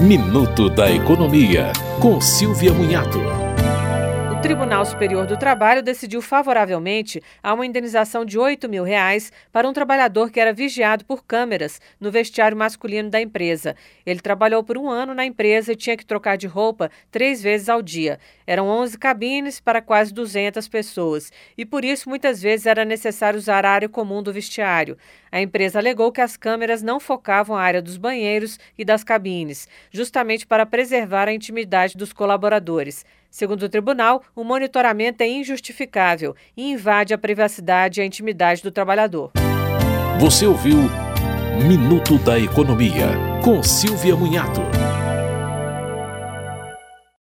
Minuto da Economia, com Silvia Munhato. O Tribunal Superior do Trabalho decidiu favoravelmente a uma indenização de 8 mil reais para um trabalhador que era vigiado por câmeras no vestiário masculino da empresa. Ele trabalhou por um ano na empresa e tinha que trocar de roupa três vezes ao dia. Eram 11 cabines para quase 200 pessoas e por isso muitas vezes era necessário usar a área comum do vestiário. A empresa alegou que as câmeras não focavam a área dos banheiros e das cabines, justamente para preservar a intimidade dos colaboradores. Segundo o tribunal, o monitoramento é injustificável e invade a privacidade e a intimidade do trabalhador. Você ouviu Minuto da Economia, com Silvia Munhato.